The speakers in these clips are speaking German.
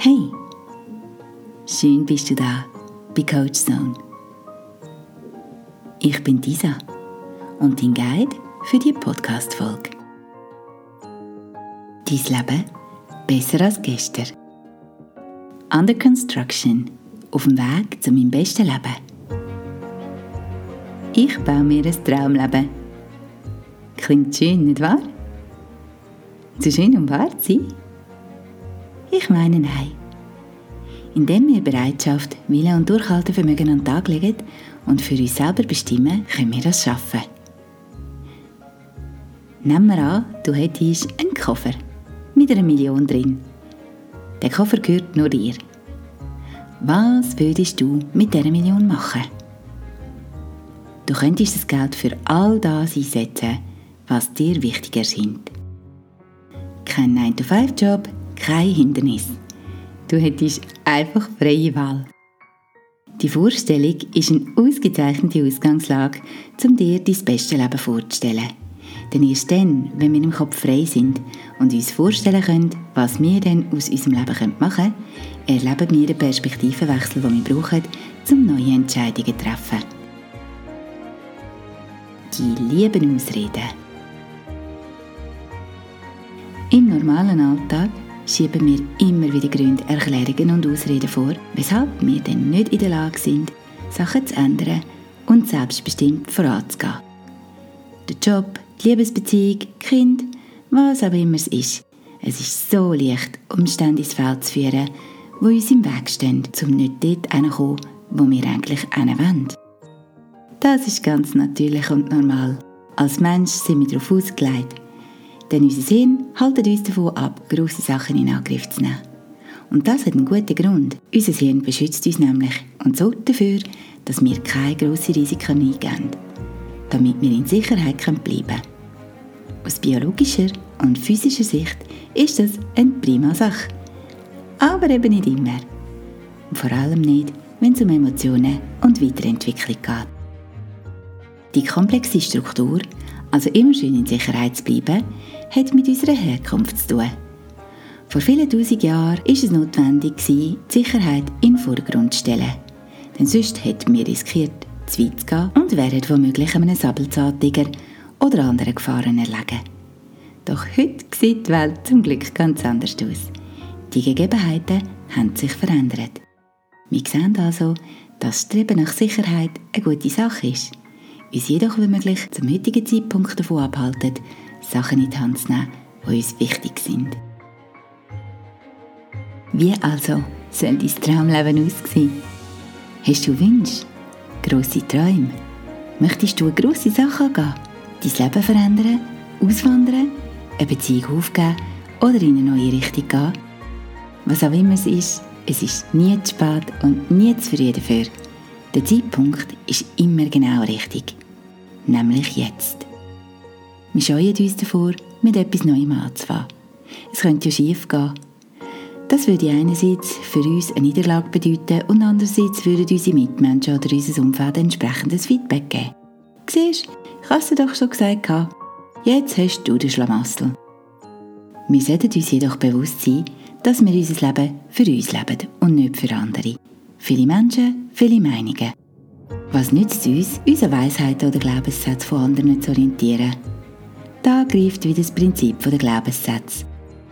Hey, schön bist du da bei Coach Zone. Ich bin Disa und dein Guide für die Podcast-Folge. Dein Leben besser als gestern. Under Construction, auf dem Weg zu meinem besten Leben. Ich baue mir ein Traumleben. Klingt schön, nicht wahr? Zu schön, um wahr zu sein? Ich meine nein. Indem wir Bereitschaft, Wille und Durchhaltevermögen an den Tag legen und für uns selber bestimmen, können wir das schaffen. Nehmen wir an, du hättest einen Koffer mit einer Million drin. Der Koffer gehört nur dir. Was würdest du mit dieser Million machen? Du könntest das Geld für all das einsetzen, was dir wichtig erscheint. Kein 9-to-5-Job, kein Hindernis. Du hättest einfach freie Wahl. Die Vorstellung ist eine ausgezeichnete Ausgangslage, um dir dein beste Leben vorzustellen. Denn erst dann, wenn wir im Kopf frei sind und uns vorstellen können, was wir denn aus unserem Leben machen können, erleben wir den Perspektivenwechsel, den wir brauchen, um neue Entscheidungen zu treffen. Die lieben Ausreden. Im normalen Alltag schieben wir immer wieder Gründe, Erklärungen und Ausreden vor, weshalb wir dann nicht in der Lage sind, Sachen zu ändern und selbstbestimmt voranzugehen. Der Job, die Liebesbeziehung, Kind, was auch immer es ist. Es ist so leicht, Umstände ins Feld zu führen, wo uns im Weg stehen, um nicht dort hinzukommen, wo wir eigentlich hin wollen. Das ist ganz natürlich und normal. Als Mensch sind wir darauf ausgelegt, denn unser Sinn hält uns davon ab, grosse Sachen in Angriff zu nehmen. Und das hat einen guten Grund. Unser Hirn beschützt uns nämlich und sorgt dafür, dass wir keine grossen Risiken eingehen, damit wir in Sicherheit bleiben können. Aus biologischer und physischer Sicht ist das eine prima Sache. Aber eben nicht immer. Und vor allem nicht, wenn es um Emotionen und Weiterentwicklung geht. Die komplexe Struktur, also immer schön in Sicherheit zu bleiben, hat mit unserer Herkunft zu tun. Vor vielen tausend Jahren war es notwendig, die Sicherheit in den Vordergrund zu stellen. Denn sonst hätten wir riskiert, zu weit zu gehen und wären womöglich einem Sabelzahntiger oder anderen Gefahren erlegen. Doch heute sieht die Welt zum Glück ganz anders aus. Die Gegebenheiten haben sich verändert. Wir sehen also, dass das Streben nach Sicherheit eine gute Sache ist, uns jedoch womöglich zum heutigen Zeitpunkt davon abhalten, Sachen in die Hand zu nehmen, die uns wichtig sind. Wie also soll dein Traumleben aussehen? Hast du Wünsche? Grosse Träume? Möchtest du eine grosse Sache angehen? Dein Leben verändern? Auswandern? Eine Beziehung aufgeben? Oder in eine neue Richtung gehen? Was auch immer es ist, es ist nie zu spät und nie zu früh dafür. Der Zeitpunkt ist immer genau richtig. Nämlich jetzt. Wir scheuen uns davor, mit etwas Neuem anzufangen. Es könnte ja schief gehen. Das würde einerseits für uns eine Niederlage bedeuten und andererseits würden unsere Mitmenschen oder unser Umfeld entsprechendes Feedback geben. Siehst, ich habe es dir doch schon gesagt, jetzt hast du den Schlamassel. Wir sollten uns jedoch bewusst sein, dass wir unser Leben für uns leben und nicht für andere. Viele Menschen, viele Meinungen. Was nützt es uns, unsere Weisheiten oder Glaubenssätze von anderen zu orientieren? Da greift wieder das Prinzip der Glaubenssätze.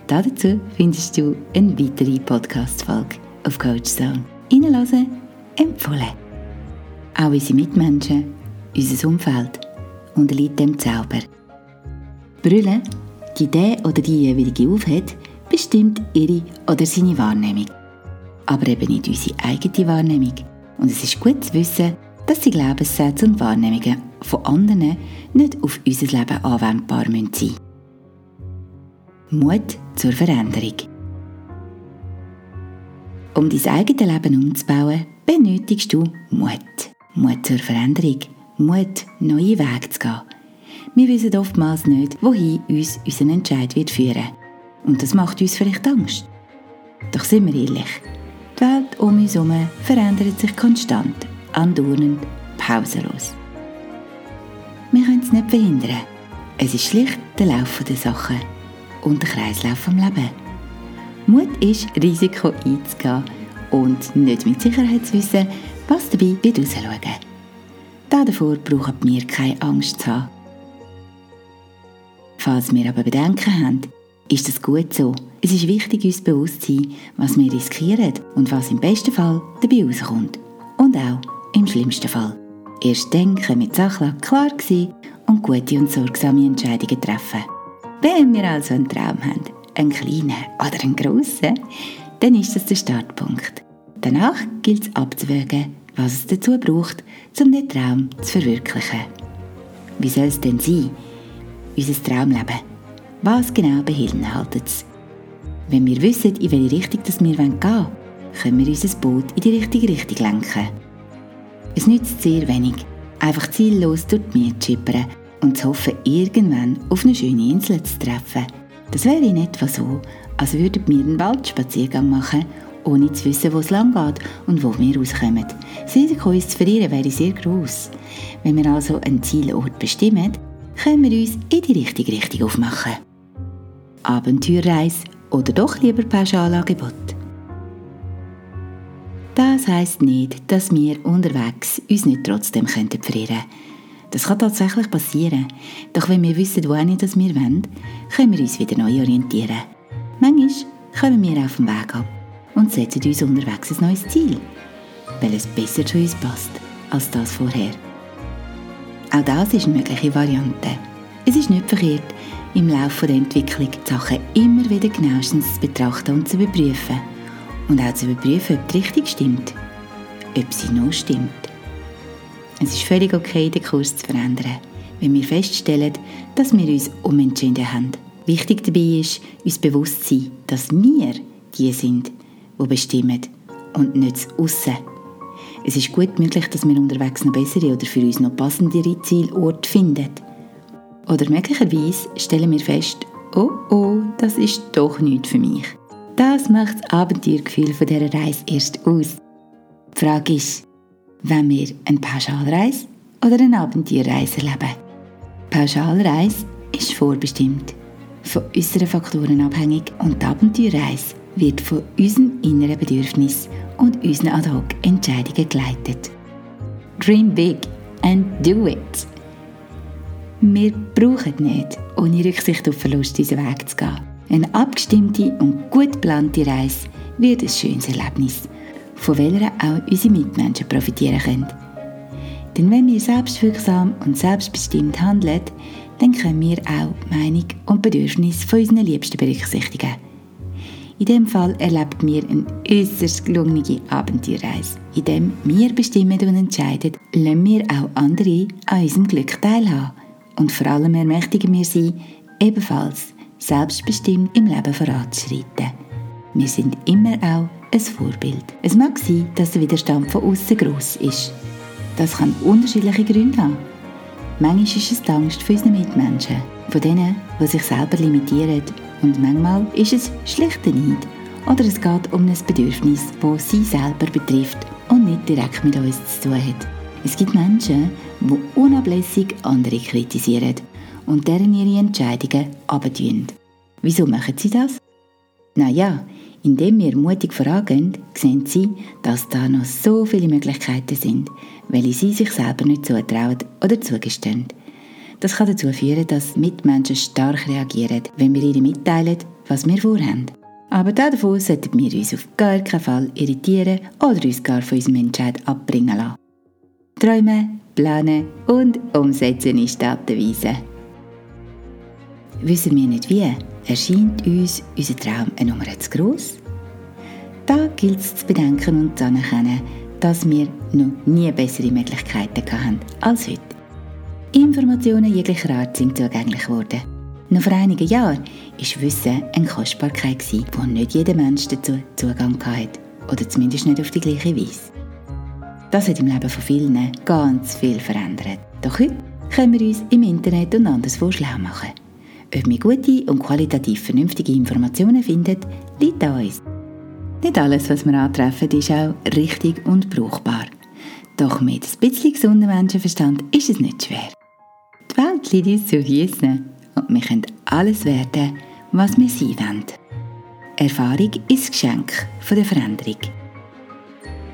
Dazu findest du eine weitere Podcast-Folge auf Coach Zone. Reinhören, empfohlen. Auch unsere Mitmenschen, unser Umfeld unterliegt dem Zauber. Brüllen, die der oder die jeweilige aufhat, bestimmt ihre oder seine Wahrnehmung. Aber eben nicht unsere eigene Wahrnehmung. Und es ist gut zu wissen, dass die Glaubenssätze und Wahrnehmungen von anderen nicht auf unser Leben anwendbar sein müssen. Mut zur Veränderung. Um dein eigenes Leben umzubauen, benötigst du Mut. Mut zur Veränderung. Mut, neue Wege zu gehen. Wir wissen oftmals nicht, wohin uns unser Entscheid wird führen. Und das macht uns vielleicht Angst. Doch sind wir ehrlich, die Welt um uns herum verändert sich konstant, andauernd, pausenlos. Wir können es nicht verhindern. Es ist schlicht der Lauf der Sachen und der Kreislauf vom Leben. Mut ist, Risiko einzugehen und nicht mit Sicherheit zu wissen, was dabei wird rausschauen. Davor brauchen wir keine Angst zu haben. Falls wir aber Bedenken haben, ist das gut so. Es ist wichtig, uns bewusst zu sein, was wir riskieren und was im besten Fall dabei rauskommt. Und auch im schlimmsten Fall. Erst dann können wir die Sache klar sein und gute und sorgsame Entscheidungen treffen. Wenn wir also einen Traum haben, einen kleinen oder einen grossen, dann ist das der Startpunkt. Danach gilt es abzuwägen, was es dazu braucht, um den Traum zu verwirklichen. Wie soll es denn sein, unser Traumleben? Was genau beinhaltet es? Wenn wir wissen, in welche Richtung wir gehen wollen, können wir unser Boot in die richtige Richtung lenken. Es nützt sehr wenig, einfach ziellos durch die Miete schippern und zu hoffen, irgendwann auf eine schöne Insel zu treffen. Das wäre in etwa so, als würden wir einen Waldspaziergang machen, ohne zu wissen, wo es lang geht und wo wir rauskommen. Das Risiko, uns zu verlieren, wäre sehr groß. Wenn wir also einen Zielort bestimmen, können wir uns in die richtige Richtung aufmachen. Abenteuerreise oder doch lieber Pauschalangebot? Das heisst nicht, dass wir unterwegs uns nicht trotzdem könnten. Das kann tatsächlich passieren. Doch wenn wir wissen, wohin wir wollen, können wir uns wieder neu orientieren. Manchmal kommen wir auf den Weg ab und setzen uns unterwegs ein neues Ziel, weil es besser zu uns passt als das vorher. Auch das ist eine mögliche Variante. Es ist nicht verkehrt, im Laufe der Entwicklung die Sachen immer wieder genauestens zu betrachten und zu überprüfen. Und auch zu überprüfen, ob die Richtung stimmt. Ob sie noch stimmt. Es ist völlig okay, den Kurs zu verändern, wenn wir feststellen, dass wir uns umentschieden haben. Wichtig dabei ist, uns bewusst zu sein, dass wir die sind, die bestimmen und nicht das Aussen. Es ist gut möglich, dass wir unterwegs noch bessere oder für uns noch passendere Zielorte finden. Oder möglicherweise stellen wir fest, oh oh, das ist doch nichts für mich. Das macht das Abenteuergefühl von dieser Reise erst aus. Die Frage ist, wenn wir eine Pauschalreise oder eine Abenteuerreise erleben. Pauschalreise ist vorbestimmt, von unseren Faktoren abhängig und die Abenteuerreise wird von unseren inneren Bedürfnissen und unseren Ad-Hoc-Entscheidungen geleitet. Dream big and do it! Wir brauchen nicht, ohne Rücksicht auf Verlust unseren Weg zu gehen. Eine abgestimmte und gut geplante Reise wird ein schönes Erlebnis, von welcher auch unsere Mitmenschen profitieren können. Denn wenn wir selbstwirksam und selbstbestimmt handeln, dann können wir auch die Meinung und Bedürfnisse von unseren Liebsten berücksichtigen. In dem Fall erlebt wir eine äußerst gelungene Abenteuerreise. In dem wir bestimmen und entscheiden, lassen wir auch andere an unserem Glück teilhaben und vor allem ermächtigen wir sie, ebenfalls selbstbestimmt im Leben voranzuschreiten. Wir sind immer auch ein Vorbild. Es mag sein, dass der Widerstand von außen groß ist. Das kann unterschiedliche Gründe haben. Manchmal ist es die Angst für unsere Mitmenschen, von denen, die sich selber limitieren. Und manchmal ist es schlichter Neid. Oder es geht um ein Bedürfnis, das sie selber betrifft und nicht direkt mit uns zu tun hat. Es gibt Menschen, die unablässig andere kritisieren und deren ihre Entscheidungen abtun. Wieso machen sie das? Naja, indem wir mutig vorangehen, sehen sie, dass da noch so viele Möglichkeiten sind, weil sie sich selber nicht zutrauen oder zugestehen. Das kann dazu führen, dass Mitmenschen stark reagieren, wenn wir ihnen mitteilen, was wir vorhaben. Aber davon sollten wir uns auf gar keinen Fall irritieren oder uns gar von unserem Entscheid abbringen lassen. Träumen, planen und umsetzen ist die Weise. Wissen wir nicht wie, erscheint uns unser Traum eine Nummer zu gross? Da gilt es zu bedenken und zu anerkennen, dass wir noch nie bessere Möglichkeiten hatten als heute. Informationen jeglicher Art sind zugänglich geworden. Noch vor einigen Jahren war Wissen eine Kostbarkeit, wo nicht jeder Mensch dazu Zugang hatte. Oder zumindest nicht auf die gleiche Weise. Das hat im Leben von vielen ganz viel verändert. Doch heute können wir uns im Internet und anderswo schlau machen. Ob wir gute und qualitativ vernünftige Informationen finden, liegt an uns. Nicht alles, was wir antreffen, ist auch richtig und brauchbar. Doch mit ein bisschen gesundem Menschenverstand ist es nicht schwer. Die Welt liegt uns zu Füßen und wir können alles werden, was wir sein wollen. Erfahrung ist das Geschenk von der Veränderung.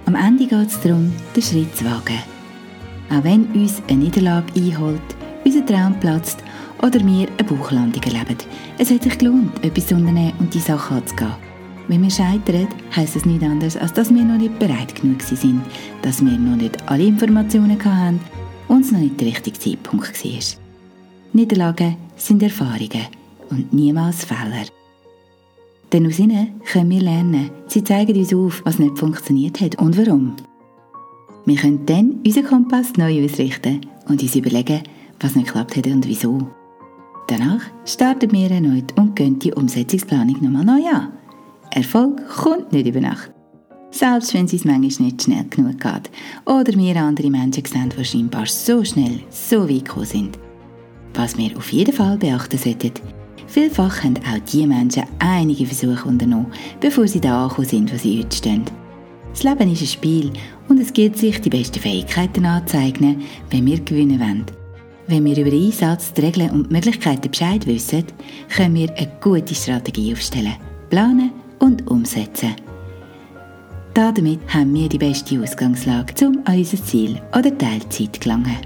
Am Ende geht es darum, den Schritt zu wagen. Auch wenn uns eine Niederlage einholt, unser Traum platzt oder wir eine Bauchlandung erleben. Es hat sich gelohnt, etwas zu unternehmen und die Sache anzugehen. Wenn wir scheitern, heisst es nichts anderes, als dass wir noch nicht bereit genug sind, dass wir noch nicht alle Informationen hatten und es noch nicht der richtige Zeitpunkt war. Niederlagen sind Erfahrungen und niemals Fehler. Denn aus ihnen können wir lernen. Sie zeigen uns auf, was nicht funktioniert hat und warum. Wir können dann unseren Kompass neu ausrichten und uns überlegen, was nicht geklappt hat und wieso. Danach starten wir erneut und gehen die Umsetzungsplanung nochmal neu an. Erfolg kommt nicht über Nacht. Selbst wenn es manchmal nicht schnell genug geht oder wir andere Menschen sehen, die scheinbar so schnell, so weit gekommen sind. Was wir auf jeden Fall beachten sollten, vielfach haben auch diese Menschen einige Versuche unternommen, bevor sie da angekommen sind, wo sie heute stehen. Das Leben ist ein Spiel und es gilt sich, die besten Fähigkeiten anzueignen, wenn wir gewinnen wollen. Wenn wir über den Einsatz, die Regeln und die Möglichkeiten Bescheid wissen, können wir eine gute Strategie aufstellen, planen und umsetzen. Damit haben wir die beste Ausgangslage, um an unser Ziel oder Teilzeit zu gelangen.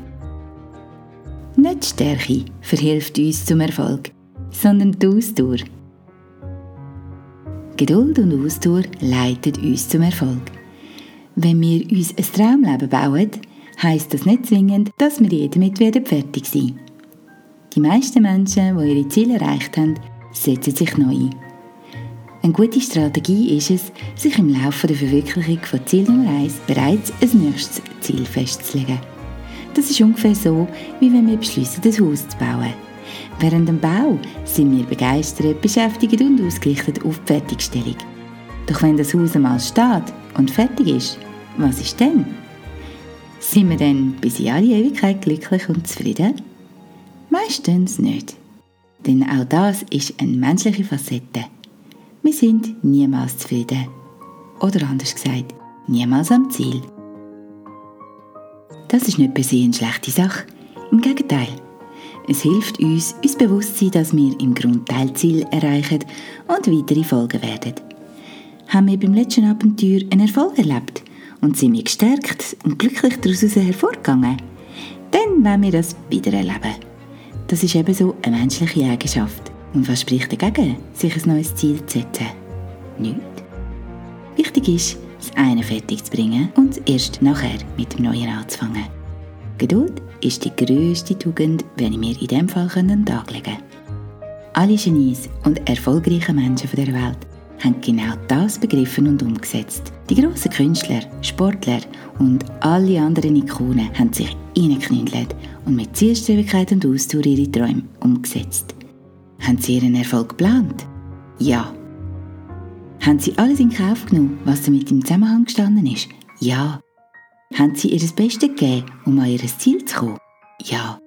Nicht die Stärke verhilft uns zum Erfolg, sondern die Ausdauer. Geduld und Ausdauer leiten uns zum Erfolg. Wenn wir uns ein Traumleben bauen, heisst das nicht zwingend, dass wir je damit fertig sein Die meisten Menschen, die ihre Ziele erreicht haben, setzen sich neu ein. Eine gute Strategie ist es, sich im Laufe der Verwirklichung von Ziel Nummer 1 bereits ein nächstes Ziel festzulegen. Das ist ungefähr so, wie wenn wir beschließen, ein Haus zu bauen. Während dem Bau sind wir begeistert, beschäftigt und ausgerichtet auf die Fertigstellung. Doch wenn das Haus einmal steht und fertig ist, was ist denn? Sind wir dann bis in alle Ewigkeit glücklich und zufrieden? Meistens nicht. Denn auch das ist eine menschliche Facette. Wir sind niemals zufrieden. Oder anders gesagt, niemals am Ziel. Das ist nicht per se eine schlechte Sache. Im Gegenteil. Es hilft uns, uns bewusst zu sein, dass wir im Grund Teilziel erreichen und weitere Folgen werden. Haben wir beim letzten Abenteuer einen Erfolg erlebt, und sind wir gestärkt und glücklich daraus hervorgegangen, dann wollen wir das wieder erleben. Das ist ebenso eine menschliche Eigenschaft. Und was spricht dagegen, sich ein neues Ziel zu setzen? Nichts. Wichtig ist, das eine fertig zu bringen und erst nachher mit dem Neuen anzufangen. Geduld ist die grösste Tugend, wenn ich mir in diesem Fall an Tag legen kann. Alle Genies und erfolgreichen Menschen der Welt haben genau das begriffen und umgesetzt. Die grossen Künstler, Sportler und alle anderen Ikonen haben sich reingeknündelt und mit Zielstrebigkeit und Ausdauer ihre Träume umgesetzt. Haben sie ihren Erfolg geplant? Ja. Haben sie alles in Kauf genommen, was damit im Zusammenhang gestanden ist? Ja. Haben sie ihr Bestes gegeben, um an ihr Ziel zu kommen? Ja.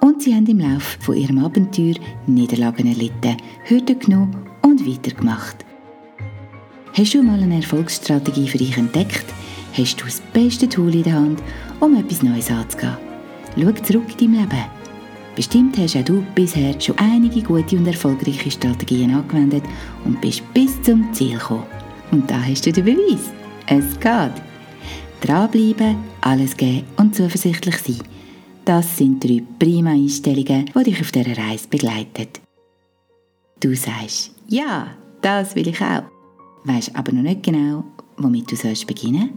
Und sie haben im Laufe von ihrem Abenteuer Niederlagen erlitten, Hürden genommen und weitergemacht. Hast du mal eine Erfolgsstrategie für dich entdeckt? Hast du das beste Tool in der Hand, um etwas Neues anzugehen? Schau zurück in deinem Leben. Bestimmt hast auch du bisher schon einige gute und erfolgreiche Strategien angewendet und bist bis zum Ziel gekommen. Und da hast du den Beweis. Es geht. Dranbleiben, alles geben und zuversichtlich sein. Das sind drei prima Einstellungen, die dich auf dieser Reise begleiten. Du sagst, ja, das will ich auch. Weißt aber noch nicht genau, womit du sollst beginnen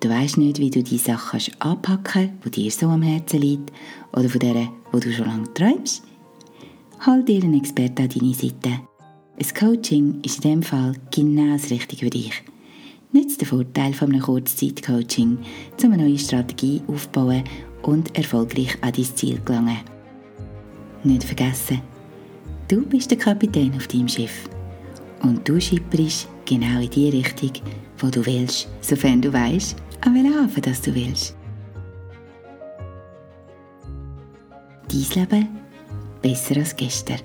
Du weißt nicht, wie du die Sachen anpacken kannst, die dir so am Herzen liegt oder von denen, wo du schon lange träumst. Halt dir einen Experten an deine Seite. Ein Coaching ist in diesem Fall genau das Richtige für dich. Nütze den Vorteil von einem Kurzzeit-Coaching, um eine neue Strategie aufzubauen und erfolgreich an dein Ziel zu gelangen. Nicht vergessen, Du bist der Kapitän auf deinem Schiff. Und du schipperst genau in die Richtung, wo du willst, sofern du weißt, an welchen Hafen das du willst. Dein Leben besser als gestern.